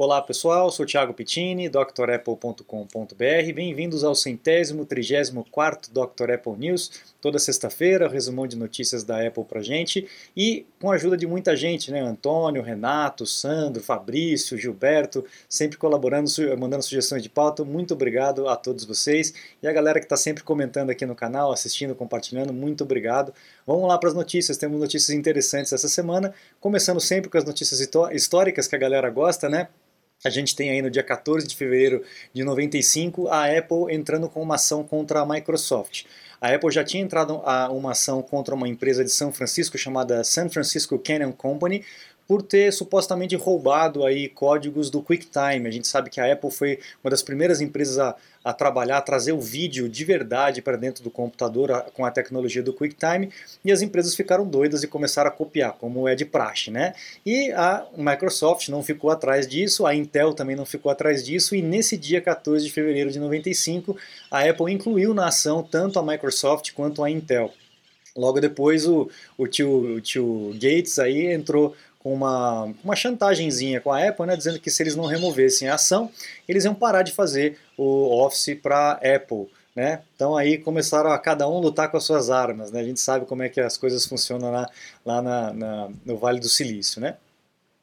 Olá pessoal, sou Thiago Pittini, drapple.com.br. Bem-vindos ao centésimo, trigésimo quarto Dr. Apple News. Toda sexta-feira, resumão de notícias da Apple pra gente e com a ajuda de muita gente, né? Antônio, Renato, Sandro, Fabrício, Gilberto, sempre colaborando, mandando sugestões de pauta. Muito obrigado a todos vocês e a galera que está sempre comentando aqui no canal, assistindo, compartilhando. Muito obrigado. Vamos lá para as notícias. Temos notícias interessantes essa semana, começando sempre com as notícias históricas que a galera gosta, né? A gente tem aí no dia 14 de fevereiro de 95 a Apple entrando com uma ação contra a Microsoft. A Apple já tinha entrado a uma ação contra uma empresa de São Francisco chamada San Francisco Canyon Company por ter supostamente roubado aí códigos do QuickTime. A gente sabe que a Apple foi uma das primeiras empresas a, a trabalhar, a trazer o vídeo de verdade para dentro do computador a, com a tecnologia do QuickTime e as empresas ficaram doidas e começaram a copiar, como é de praxe, né? E a Microsoft não ficou atrás disso, a Intel também não ficou atrás disso e nesse dia 14 de fevereiro de 95 a Apple incluiu na ação tanto a Microsoft quanto a Intel. Logo depois o, o, tio, o tio Gates aí entrou com uma, uma chantagemzinha com a Apple, né, dizendo que se eles não removessem a ação, eles iam parar de fazer o Office para Apple. Né? Então aí começaram a cada um lutar com as suas armas. Né? A gente sabe como é que as coisas funcionam lá, lá na, na, no Vale do Silício. Né?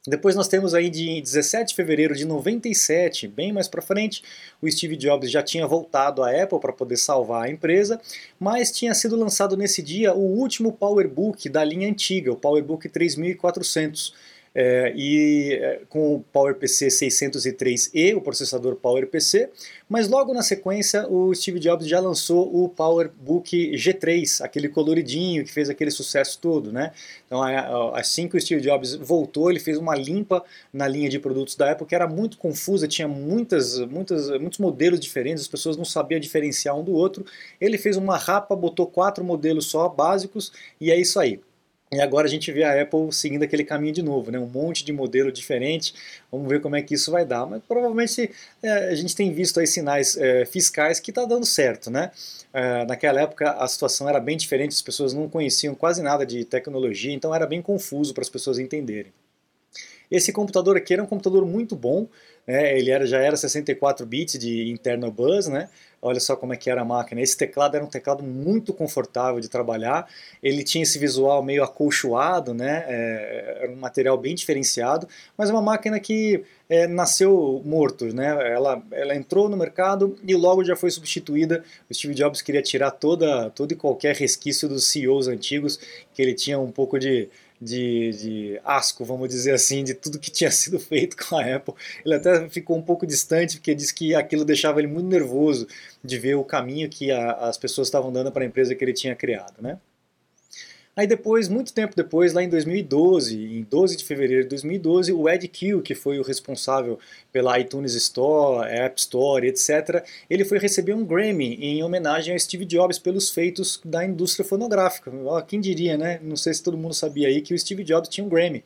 Depois nós temos aí de 17 de fevereiro de 97, bem mais para frente, o Steve Jobs já tinha voltado à Apple para poder salvar a empresa, mas tinha sido lançado nesse dia o último PowerBook da linha antiga, o PowerBook 3400 é, e é, com o PowerPC 603E, o processador PowerPC, mas logo na sequência o Steve Jobs já lançou o PowerBook G3, aquele coloridinho que fez aquele sucesso todo, né? Então assim que o Steve Jobs voltou, ele fez uma limpa na linha de produtos da Apple que era muito confusa, tinha muitas, muitas, muitos modelos diferentes, as pessoas não sabiam diferenciar um do outro. Ele fez uma rapa, botou quatro modelos só básicos e é isso aí. E agora a gente vê a Apple seguindo aquele caminho de novo, né? um monte de modelo diferente. Vamos ver como é que isso vai dar. Mas provavelmente é, a gente tem visto aí sinais é, fiscais que está dando certo. Né? É, naquela época a situação era bem diferente, as pessoas não conheciam quase nada de tecnologia, então era bem confuso para as pessoas entenderem. Esse computador aqui era um computador muito bom, né? ele era, já era 64 bits de internal bus, né? olha só como é que era a máquina. Esse teclado era um teclado muito confortável de trabalhar, ele tinha esse visual meio acolchoado, né? É, era um material bem diferenciado, mas uma máquina que é, nasceu morto, né? Ela, ela entrou no mercado e logo já foi substituída. O Steve Jobs queria tirar toda, todo e qualquer resquício dos CEOs antigos, que ele tinha um pouco de de, de asco, vamos dizer assim, de tudo que tinha sido feito com a Apple. Ele até ficou um pouco distante, porque disse que aquilo deixava ele muito nervoso de ver o caminho que a, as pessoas estavam dando para a empresa que ele tinha criado. Né? Aí depois, muito tempo depois, lá em 2012, em 12 de fevereiro de 2012, o Ed Kill, que foi o responsável pela iTunes Store, App Store, etc., ele foi receber um Grammy em homenagem a Steve Jobs pelos feitos da indústria fonográfica. Quem diria, né? Não sei se todo mundo sabia aí que o Steve Jobs tinha um Grammy.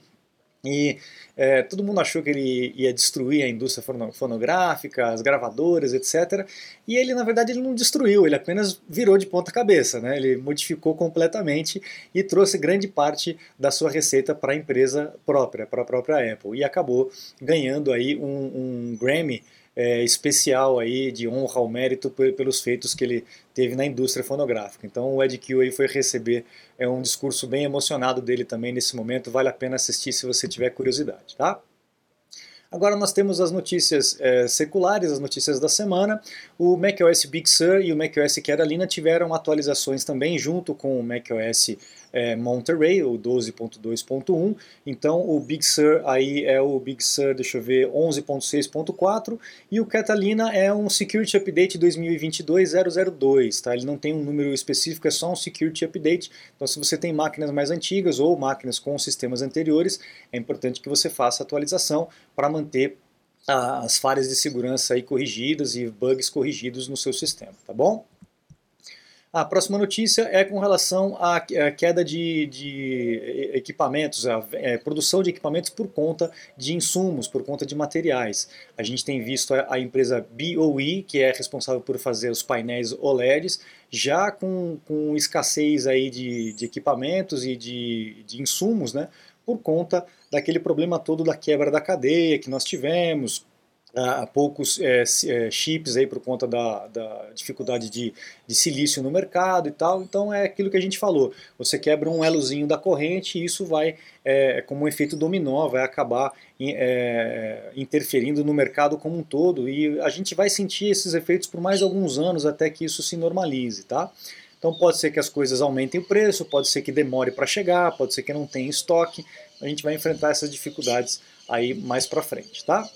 E é, todo mundo achou que ele ia destruir a indústria fonográfica, as gravadoras, etc. E ele, na verdade, ele não destruiu, ele apenas virou de ponta cabeça. Né? Ele modificou completamente e trouxe grande parte da sua receita para a empresa própria, para a própria Apple. E acabou ganhando aí um, um Grammy é, especial aí de honra ao mérito pelos feitos que ele teve na indústria fonográfica. Então o Ed Kill aí foi receber é um discurso bem emocionado dele também nesse momento, vale a pena assistir se você tiver curiosidade, tá? Agora nós temos as notícias é, seculares, as notícias da semana. O macOS Big Sur e o macOS Catalina tiveram atualizações também junto com o macOS é, Monterey, o 12.2.1. Então o Big Sur aí é o Big Sur, deixa eu ver, 11.6.4 e o Catalina é um Security Update 2022-002, tá? Ele não tem um número específico, é só um Security Update. Então se você tem máquinas mais antigas ou máquinas com sistemas anteriores, é importante que você faça atualização para manter as falhas de segurança aí corrigidas e bugs corrigidos no seu sistema, tá bom? A próxima notícia é com relação à queda de, de equipamentos, a é, produção de equipamentos por conta de insumos, por conta de materiais. A gente tem visto a, empresa BOE, que é responsável por fazer os painéis OLEDs, já com, com escassez aí de, de equipamentos e de, de insumos, né, por conta daquele problema todo da quebra da cadeia que nós tivemos, há poucos é, é, chips aí por conta da, da dificuldade de, de, silício no mercado e tal. Então é aquilo que a gente falou. Você quebra um elozinho da corrente e isso vai, é, como um efeito dominó, vai acabar é, interferindo no mercado como um todo. E a gente vai sentir esses efeitos por mais alguns anos até que isso se normalize, tá? Então pode ser que as coisas aumentem o preço, pode ser que demore para chegar, pode ser que não tenha estoque. A gente vai enfrentar essas dificuldades aí mais para frente, tá?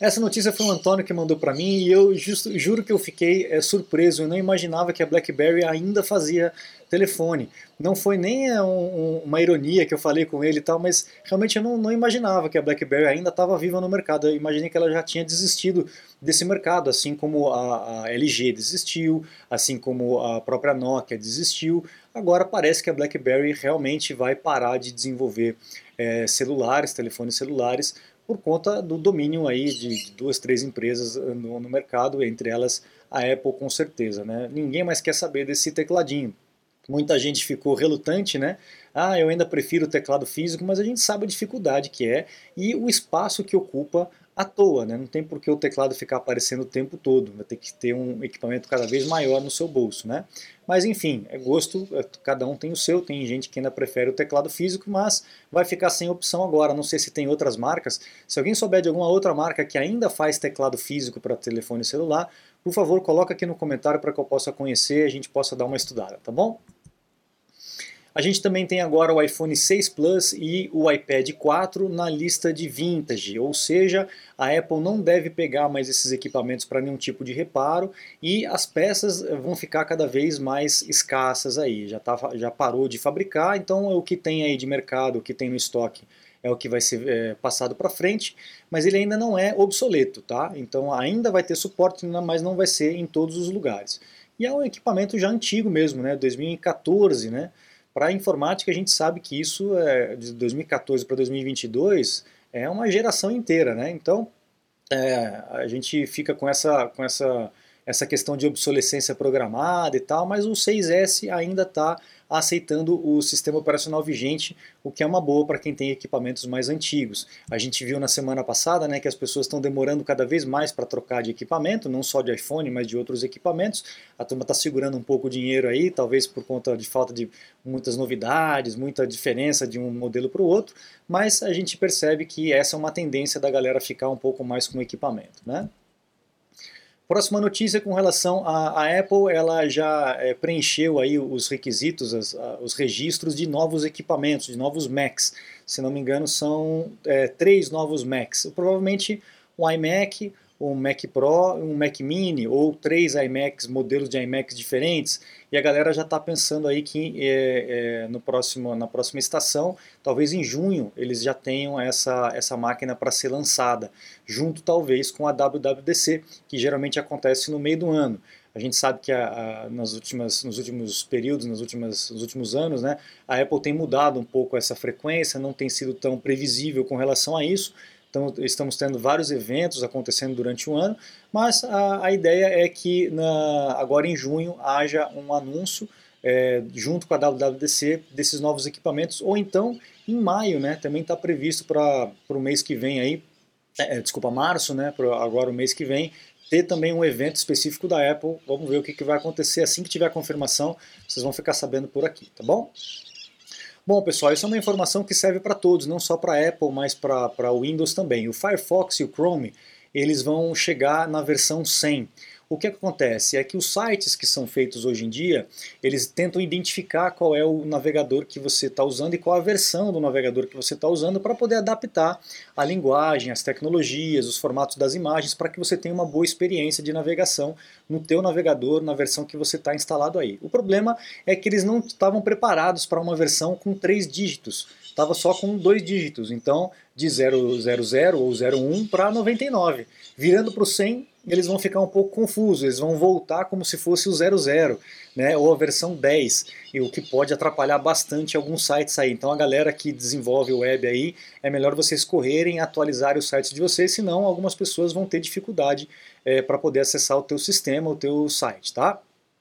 Essa notícia foi o Antônio que mandou para mim e eu justo, juro que eu fiquei é, surpreso. Eu não imaginava que a BlackBerry ainda fazia telefone. Não foi nem é, um, uma ironia que eu falei com ele e tal, mas realmente eu não, não imaginava que a BlackBerry ainda estava viva no mercado. Eu imaginei que ela já tinha desistido desse mercado, assim como a, a LG desistiu, assim como a própria Nokia desistiu. Agora parece que a BlackBerry realmente vai parar de desenvolver é, celulares, telefones celulares, por conta do domínio aí de, duas, três empresas eh, no, no, mercado, entre elas a Apple com certeza. Né? Ninguém mais quer saber desse tecladinho. Muita gente ficou relutante, né? Ah, eu ainda prefiro o teclado físico, mas a gente sabe a dificuldade que é e o espaço que ocupa à toa, né? Não tem por que o teclado ficar aparecendo o tempo todo, vai ter que ter um equipamento cada vez maior no seu bolso, né? Mas enfim, é gosto, é, cada um tem o seu, tem gente que ainda prefere o teclado físico, mas vai ficar sem opção agora. Não sei se tem outras marcas. Se alguém souber de alguma outra marca que ainda faz teclado físico para telefone celular, por favor, coloca aqui no comentário para que eu possa conhecer e a gente possa dar uma estudada, tá bom? A gente também tem agora o iPhone 6 Plus e o iPad 4 na lista de vintage, ou seja, a Apple não deve pegar mais esses equipamentos para nenhum tipo de reparo e as peças vão ficar cada vez mais escassas aí. Já, tá, já parou de fabricar, então o que tem aí de mercado, o que tem no estoque é o que vai ser é, passado para frente, mas ele ainda não é obsoleto, tá? Então ainda vai ter suporte, mas não vai ser em todos os lugares. E é um equipamento já antigo mesmo, né? 2014, né? Para a informática, a gente sabe que isso, é, de 2014 para 2022, é uma geração inteira, né? Então, é, a gente fica com essa, com essa, essa questão de obsolescência programada e tal, mas o 6S ainda está aceitando o sistema operacional vigente, o que é uma boa para quem tem equipamentos mais antigos. A gente viu na semana passada né, que as pessoas estão demorando cada vez mais para trocar de equipamento, não só de iPhone, mas de outros equipamentos. A turma está segurando um pouco o dinheiro aí, talvez por conta de falta de muitas novidades, muita diferença de um modelo para o outro, mas a gente percebe que essa é uma tendência da galera ficar um pouco mais com o equipamento. Né? Próxima notícia com relação à, Apple, ela já é, preencheu aí os requisitos, as, a, os registros de novos equipamentos, de novos Macs. Se não me engano, são é, três novos Macs. Provavelmente um iMac, um Mac Pro, um Mac Mini ou três iMacs, modelos de iMacs diferentes, e a galera já está pensando aí que é, é, no próximo, na próxima estação, talvez em junho, eles já tenham essa, essa máquina para ser lançada, junto talvez com a WWDC, que geralmente acontece no meio do ano. A gente sabe que a, a, nas últimas, nos últimos períodos, nos últimos, nos últimos anos, né, a Apple tem mudado um pouco essa frequência, não tem sido tão previsível com relação a isso, então, estamos tendo vários eventos acontecendo durante o ano, mas a, a ideia é que na, agora em junho haja um anúncio é, junto com a WWDC desses novos equipamentos, ou então em maio, né, também está previsto para o mês que vem aí, é, desculpa, março, né, agora o mês que vem, ter também um evento específico da Apple. Vamos ver o que, que vai acontecer assim que tiver a confirmação, vocês vão ficar sabendo por aqui, tá bom? Bom, pessoal, isso é uma informação que serve para todos, não só para Apple, mas para Windows também. O Firefox e o Chrome, eles vão chegar na versão 100 o que acontece é que os sites que são feitos hoje em dia, eles tentam identificar qual é o navegador que você está usando e qual a versão do navegador que você está usando para poder adaptar a linguagem, as tecnologias, os formatos das imagens para que você tenha uma boa experiência de navegação no teu navegador, na versão que você está instalado aí. O problema é que eles não estavam preparados para uma versão com três dígitos, estava só com dois dígitos, então de 000 ou 01 para 99. Virando para o 100, eles vão ficar um pouco confusos, eles vão voltar como se fosse o 00, né, ou a versão 10, e o que pode atrapalhar bastante alguns sites aí. Então a galera que desenvolve o web aí, é melhor vocês correrem, atualizar os sites de vocês, senão algumas pessoas vão ter dificuldade é, para poder acessar o teu sistema, o teu site, tá?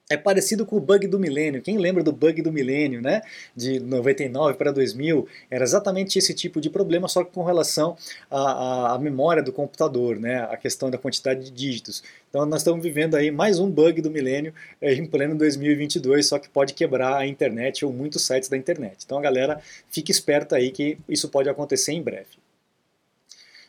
É parecido com o bug do milênio. Quem lembra do bug do milênio, né? De 99 para 2000, era exatamente esse tipo de problema, só que com relação à, à, memória do computador, né? A questão da quantidade de dígitos. Então nós estamos vivendo aí mais um bug do milênio é, em pleno 2022, só que pode quebrar a internet ou muitos sites da internet. Então a galera fique esperta aí que isso pode acontecer em breve.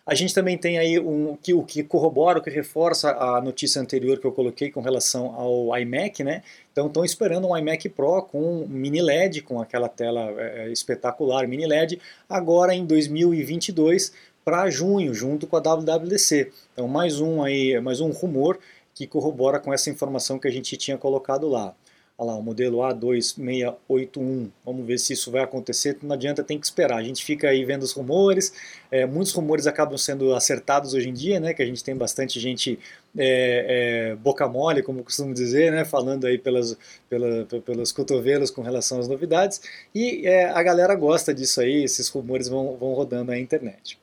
A gente também tem aí um, que, o que corrobora, o que reforça a notícia anterior que eu coloquei com relação ao iMac, né? Então estão esperando um iMac Pro com mini LED, com aquela tela é, espetacular mini LED, agora em 2022 para junho, junto com a WWDC. Então mais um aí, mais um rumor que corrobora com essa informação que a gente tinha colocado lá. Olha lá, o modelo A2681. Vamos ver se isso vai acontecer. Não adianta, tem que esperar. A gente fica aí vendo os rumores. É, muitos rumores acabam sendo acertados hoje em dia, né? Que a gente tem bastante gente é, é, boca mole, como costumo dizer, né? Falando aí pelas, pela, pelos cotovelos com relação às novidades. E é, a galera gosta disso aí. Esses rumores vão, vão rodando na internet.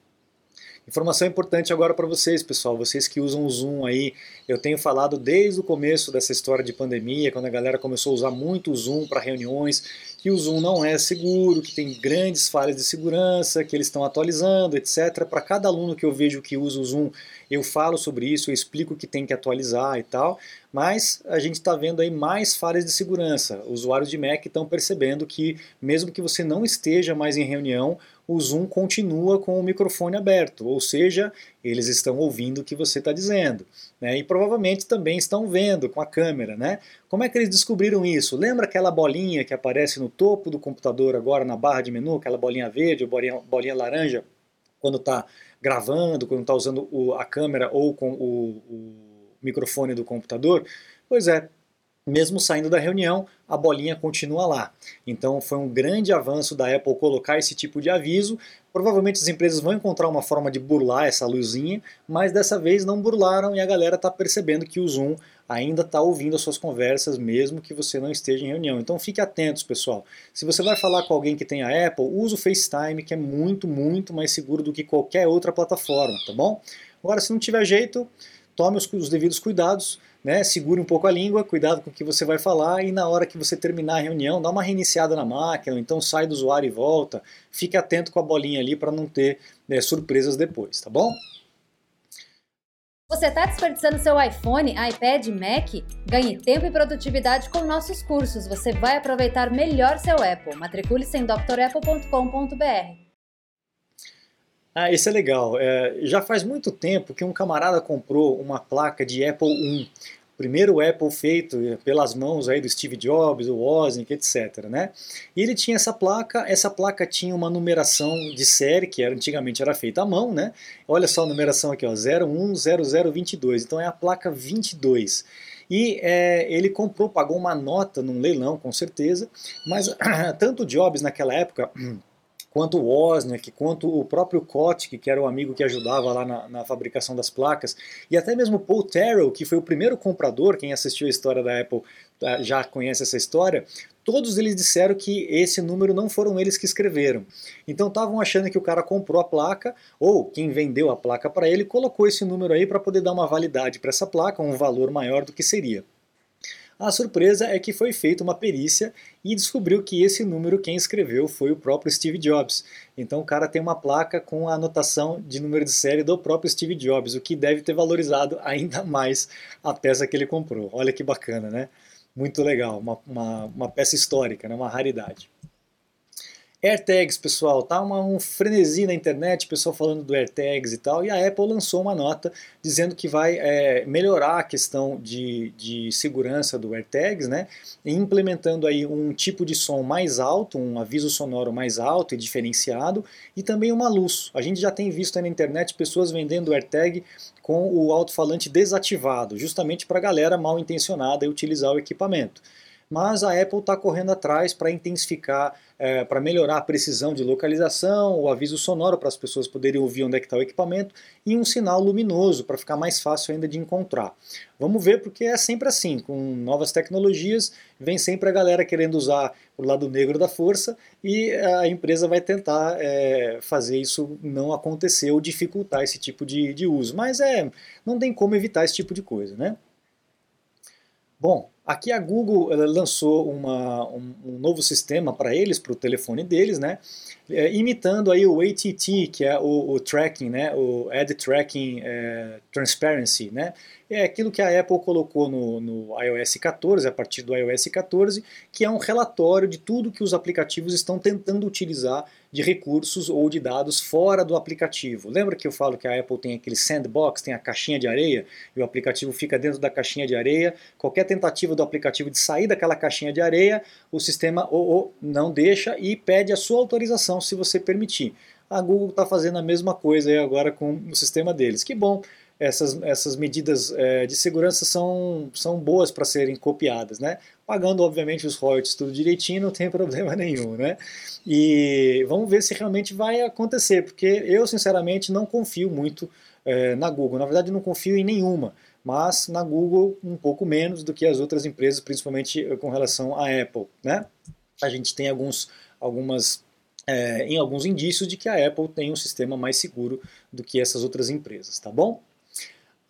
Informação importante agora para vocês, pessoal, vocês que usam o Zoom aí. Eu tenho falado desde o começo dessa história de pandemia, quando a galera começou a usar muito o Zoom para reuniões, que o Zoom não é seguro, que tem grandes falhas de segurança, que eles estão atualizando, etc. Para cada aluno que eu vejo que usa o Zoom, eu falo sobre isso, eu explico que tem que atualizar e tal, mas a gente está vendo aí mais falhas de segurança. Usuários de Mac estão percebendo que, mesmo que você não esteja mais em reunião, o Zoom continua com o microfone aberto, ou seja, eles estão ouvindo o que você está dizendo. Né? E provavelmente também estão vendo com a câmera. Né? Como é que eles descobriram isso? Lembra aquela bolinha que aparece no topo do computador agora na barra de menu, aquela bolinha verde ou bolinha, bolinha laranja, quando está gravando, quando está usando o, a câmera ou com o, o microfone do computador? Pois é, mesmo saindo da reunião, a bolinha continua lá. Então foi um grande avanço da Apple colocar esse tipo de aviso. Provavelmente as empresas vão encontrar uma forma de burlar essa luzinha, mas dessa vez não burlaram e a galera está percebendo que o Zoom ainda está ouvindo as suas conversas, mesmo que você não esteja em reunião. Então fique atentos, pessoal. Se você vai falar com alguém que tem a Apple, use o FaceTime, que é muito, muito mais seguro do que qualquer outra plataforma, tá bom? Agora, se não tiver jeito, tome os, os devidos cuidados né, segure um pouco a língua, cuidado com o que você vai falar e na hora que você terminar a reunião, dá uma reiniciada na máquina, então sai do usuário e volta. Fique atento com a bolinha ali para não ter né, surpresas depois, tá bom? Você está desperdiçando seu iPhone, iPad, Mac? Ganhe tempo e produtividade com nossos cursos. Você vai aproveitar melhor seu Apple. Matricule-se em drapple.com.br. Ah, esse é legal. É, já faz muito tempo que um camarada comprou uma placa de Apple I, primeiro Apple feito pelas mãos aí do Steve Jobs, o Wozniak, etc. Né? E ele tinha essa placa, essa placa tinha uma numeração de série, que era, antigamente era feita à mão, né? Olha só a numeração aqui, ó, 010022, então é a placa 22. E é, ele comprou, pagou uma nota num leilão, com certeza, mas tanto Jobs naquela época quanto o Wozniak, quanto o próprio Kotick, que era o amigo que ajudava lá na, na, fabricação das placas, e até mesmo Paul Terrell, que foi o primeiro comprador, quem assistiu a história da Apple tá, já conhece essa história, todos eles disseram que esse número não foram eles que escreveram. Então estavam achando que o cara comprou a placa, ou quem vendeu a placa para ele, colocou esse número aí para poder dar uma validade para essa placa, um valor maior do que seria. A surpresa é que foi feita uma perícia e descobriu que esse número quem escreveu foi o próprio Steve Jobs. Então o cara tem uma placa com a anotação de número de série do próprio Steve Jobs, o que deve ter valorizado ainda mais a peça que ele comprou. Olha que bacana, né? Muito legal, uma, uma, uma peça histórica, né? uma raridade. AirTags, pessoal, tá? Uma, um frenesi na internet, pessoal falando do AirTags e tal, e a Apple lançou uma nota dizendo que vai é, melhorar a questão de, de segurança do AirTags, né, implementando aí um tipo de som mais alto, um aviso sonoro mais alto e diferenciado, e também uma luz. A gente já tem visto aí na internet pessoas vendendo AirTag com o alto-falante desativado, justamente para a galera mal intencionada utilizar o equipamento mas a Apple está correndo atrás para intensificar, é, para melhorar a precisão de localização, o aviso sonoro para as pessoas poderem ouvir onde é que está o equipamento e um sinal luminoso para ficar mais fácil ainda de encontrar. Vamos ver porque é sempre assim, com novas tecnologias vem sempre a galera querendo usar o lado negro da força e a empresa vai tentar é, fazer isso não acontecer ou dificultar esse tipo de, de uso. Mas é, não tem como evitar esse tipo de coisa, né? Bom, Aqui a Google lançou uma, um, um, novo sistema para eles, para o telefone deles, né? É, imitando aí o ATT, que é o, o tracking, né? O Ad Tracking é, Transparency, né? É aquilo que a Apple colocou no, no iOS 14, a partir do iOS 14, que é um relatório de tudo que os aplicativos estão tentando utilizar de recursos ou de dados fora do aplicativo. Lembra que eu falo que a Apple tem aquele sandbox, tem a caixinha de areia, e o aplicativo fica dentro da caixinha de areia. Qualquer tentativa do aplicativo de sair daquela caixinha de areia, o sistema ou, ou não deixa e pede a sua autorização se você permitir. A Google está fazendo a mesma coisa agora com o sistema deles. Que bom, essas, essas medidas é, de segurança são, são boas para serem copiadas, né? Pagando, obviamente, os royalties tudo direitinho, não tem problema nenhum, né? E vamos ver se realmente vai acontecer, porque eu, sinceramente, não confio muito é, na Google. Na verdade, não confio em nenhuma, mas na Google um pouco menos do que as outras empresas, principalmente com relação à Apple, né? A gente tem alguns, algumas é, em alguns indícios de que a Apple tem um sistema mais seguro do que essas outras empresas, tá bom?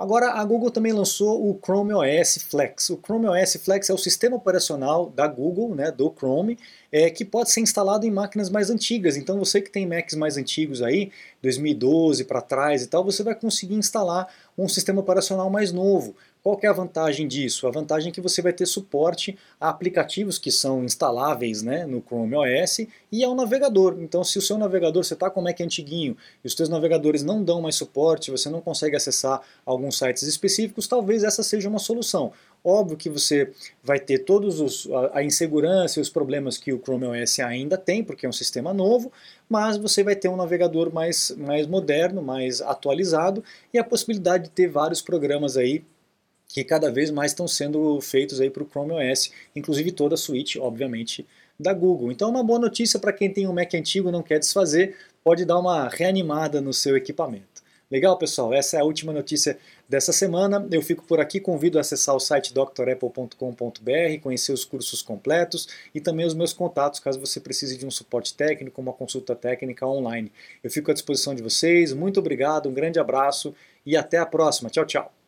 Agora, a Google também lançou o Chrome OS Flex. O Chrome OS Flex é o sistema operacional da Google, né, do Chrome, é, que pode ser instalado em máquinas mais antigas. Então, você que tem Macs mais antigos aí, 2012 para trás e tal, você vai conseguir instalar um sistema operacional mais novo. Qual é a vantagem disso? A vantagem é que você vai ter suporte a aplicativos que são instaláveis né, no Chrome OS e ao navegador. Então, se o seu navegador, você está com o Mac antiguinho e os seus navegadores não dão mais suporte, você não consegue acessar alguns sites específicos, talvez essa seja uma solução. Óbvio que você vai ter todos os, a, a insegurança e os problemas que o Chrome OS ainda tem, porque é um sistema novo, mas você vai ter um navegador mais, mais moderno, mais atualizado e a possibilidade de ter vários programas aí que cada vez mais estão sendo feitos aí para o Chrome OS, inclusive toda a suíte, obviamente, da Google. Então, uma boa notícia para quem tem um Mac antigo e não quer desfazer, pode dar uma reanimada no seu equipamento. Legal, pessoal? Essa é a última notícia dessa semana. Eu fico por aqui, convido a acessar o site drapple.com.br, conhecer os cursos completos e também os meus contatos, caso você precise de um suporte técnico, uma consulta técnica online. Eu fico à disposição de vocês. Muito obrigado, um grande abraço e até a próxima. Tchau, tchau.